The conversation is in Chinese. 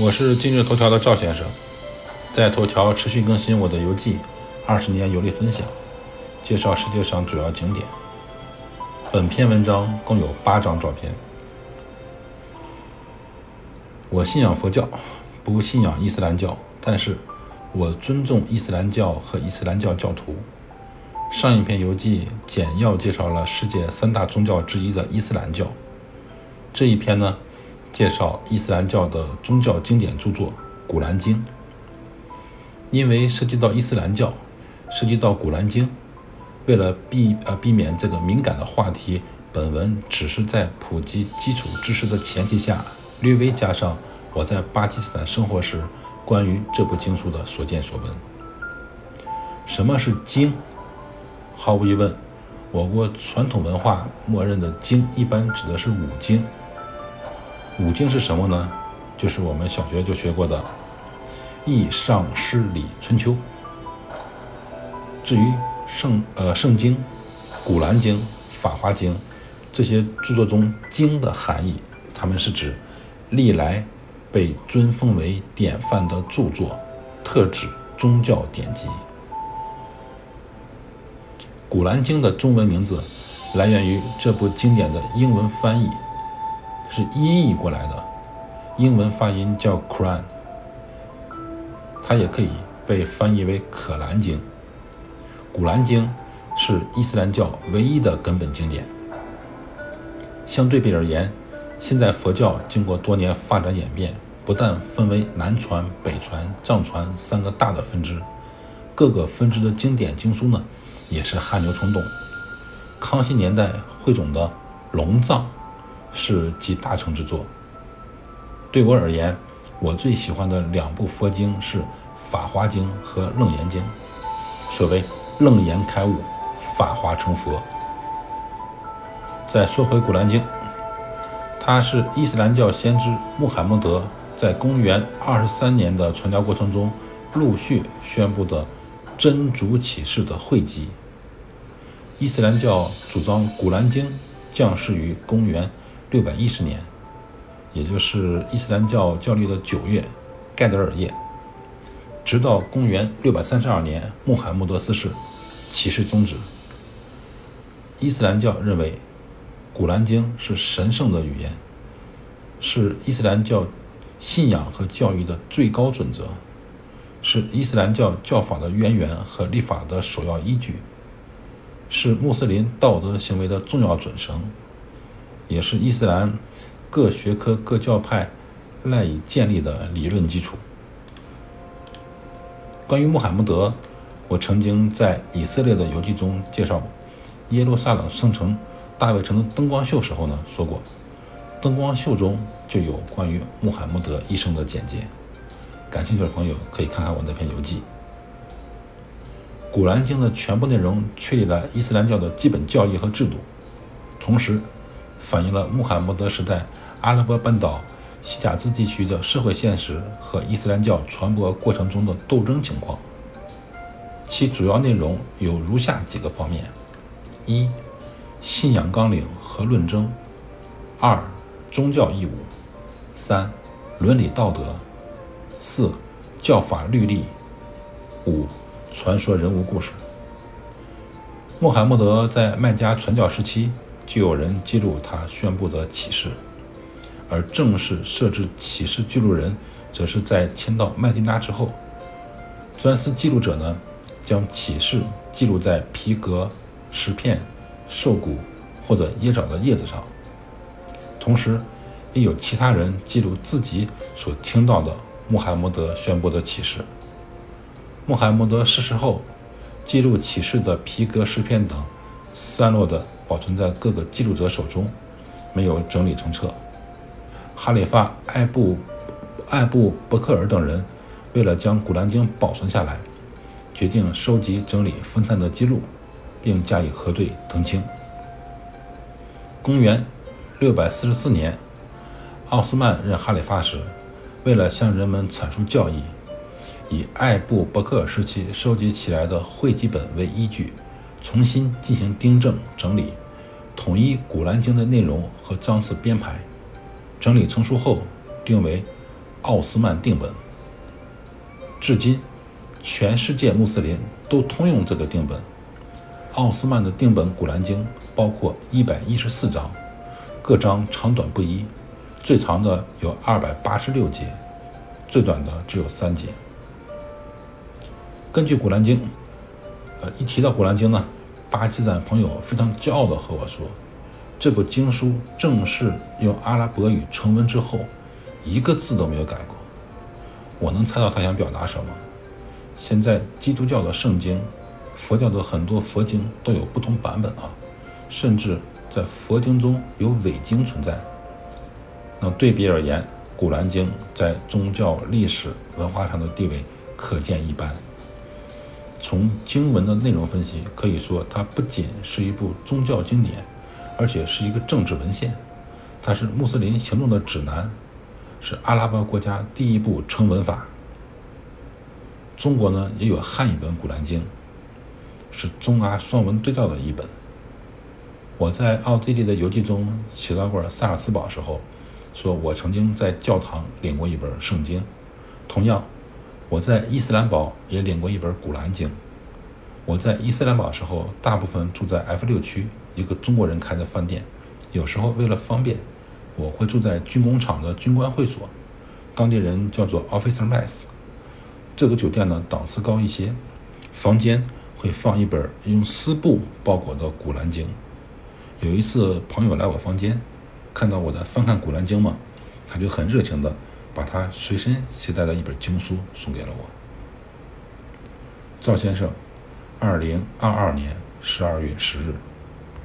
我是今日头条的赵先生，在头条持续更新我的游记，二十年游历分享，介绍世界上主要景点。本篇文章共有八张照片。我信仰佛教，不信仰伊斯兰教，但是我尊重伊斯兰教和伊斯兰教教徒。上一篇游记简要介绍了世界三大宗教之一的伊斯兰教，这一篇呢？介绍伊斯兰教的宗教经典著作《古兰经》，因为涉及到伊斯兰教，涉及到《古兰经》，为了避呃避免这个敏感的话题，本文只是在普及基础知识的前提下，略微加上我在巴基斯坦生活时关于这部经书的所见所闻。什么是经？毫无疑问，我国传统文化默认的经一般指的是五经。五经是什么呢？就是我们小学就学过的《易》《上》《诗》《礼》《春秋》。至于圣呃圣经、《古兰经》《法华经》这些著作中“经”的含义，它们是指历来被尊奉为典范的著作，特指宗教典籍。《古兰经》的中文名字来源于这部经典的英文翻译。是音译过来的，英文发音叫 Quran，它也可以被翻译为《可兰经》。《古兰经》是伊斯兰教唯一的根本经典。相对比而言，现在佛教经过多年发展演变，不但分为南传、北传、藏传三个大的分支，各个分支的经典经书呢，也是汗牛充栋。康熙年代汇总的龙藏。是集大成之作。对我而言，我最喜欢的两部佛经是《法华经》和《楞严经》。所谓“楞严开悟，法华成佛”。再说回《古兰经》，它是伊斯兰教先知穆罕默德在公元二十三年的传教过程中陆续宣布的真主启示的汇集。伊斯兰教主张《古兰经》降世于公元。六百一十年，也就是伊斯兰教教历的九月，盖德尔夜，直到公元六百三十二年穆罕默德四世，启示终止。伊斯兰教认为，《古兰经》是神圣的语言，是伊斯兰教信仰和教育的最高准则，是伊斯兰教教法的渊源和立法的首要依据，是穆斯林道德行为的重要准绳。也是伊斯兰各学科各教派赖以建立的理论基础。关于穆罕默德，我曾经在以色列的游记中介绍过耶路撒冷圣城大卫城的灯光秀时候呢说过，灯光秀中就有关于穆罕默德一生的简介。感兴趣的朋友可以看看我那篇游记。古兰经的全部内容确立了伊斯兰教的基本教义和制度，同时。反映了穆罕默德时代阿拉伯半岛西甲兹地区的社会现实和伊斯兰教传播过程中的斗争情况。其主要内容有如下几个方面：一、信仰纲领和论证；二、宗教义务；三、伦理道德；四、教法律例；五、传说人物故事。穆罕默德在麦加传教时期。就有人记录他宣布的启示，而正式设置启示记录人，则是在迁到麦地那之后。专司记录者呢，将启示记录在皮革、石片、兽骨或者椰枣的叶子上，同时也有其他人记录自己所听到的穆罕默德宣布的启示。穆罕默德逝世后，记录启示的皮革、石片等散落的。保存在各个记录者手中，没有整理成册。哈里发艾布艾布伯克尔等人为了将《古兰经》保存下来，决定收集整理分散的记录，并加以核对澄清。公元六百四十四年，奥斯曼任哈里发时，为了向人们阐述教义，以艾布伯克尔时期收集起来的汇集本为依据。重新进行订正整理，统一《古兰经》的内容和章次编排。整理成熟后，定为《奥斯曼定本。至今，全世界穆斯林都通用这个定本。奥斯曼的定本《古兰经》包括一百一十四章，各章长短不一，最长的有二百八十六节，最短的只有三节。根据《古兰经》，呃，一提到《古兰经》呢，巴基斯坦朋友非常骄傲地和我说，这部经书正式用阿拉伯语成文之后，一个字都没有改过。我能猜到他想表达什么。现在基督教的圣经、佛教的很多佛经都有不同版本啊，甚至在佛经中有伪经存在。那对比而言，《古兰经》在宗教、历史、文化上的地位可见一斑。从经文的内容分析，可以说它不仅是一部宗教经典，而且是一个政治文献。它是穆斯林行动的指南。是阿拉伯国家第一部成文法。中国呢也有汉译本《古兰经》，是中阿双文对照的一本。我在奥地利的游记中写到过萨尔茨堡时候，说我曾经在教堂领过一本圣经。同样，我在伊斯兰堡也领过一本《古兰经》。我在伊斯兰堡时候，大部分住在 F 六区一个中国人开的饭店，有时候为了方便。我会住在军工厂的军官会所，当地人叫做 Officer Mess。这个酒店呢档次高一些，房间会放一本用丝布包裹的《古兰经》。有一次朋友来我房间，看到我在翻看《古兰经》嘛，他就很热情的把他随身携带的一本经书送给了我。赵先生，二零二二年十二月十日。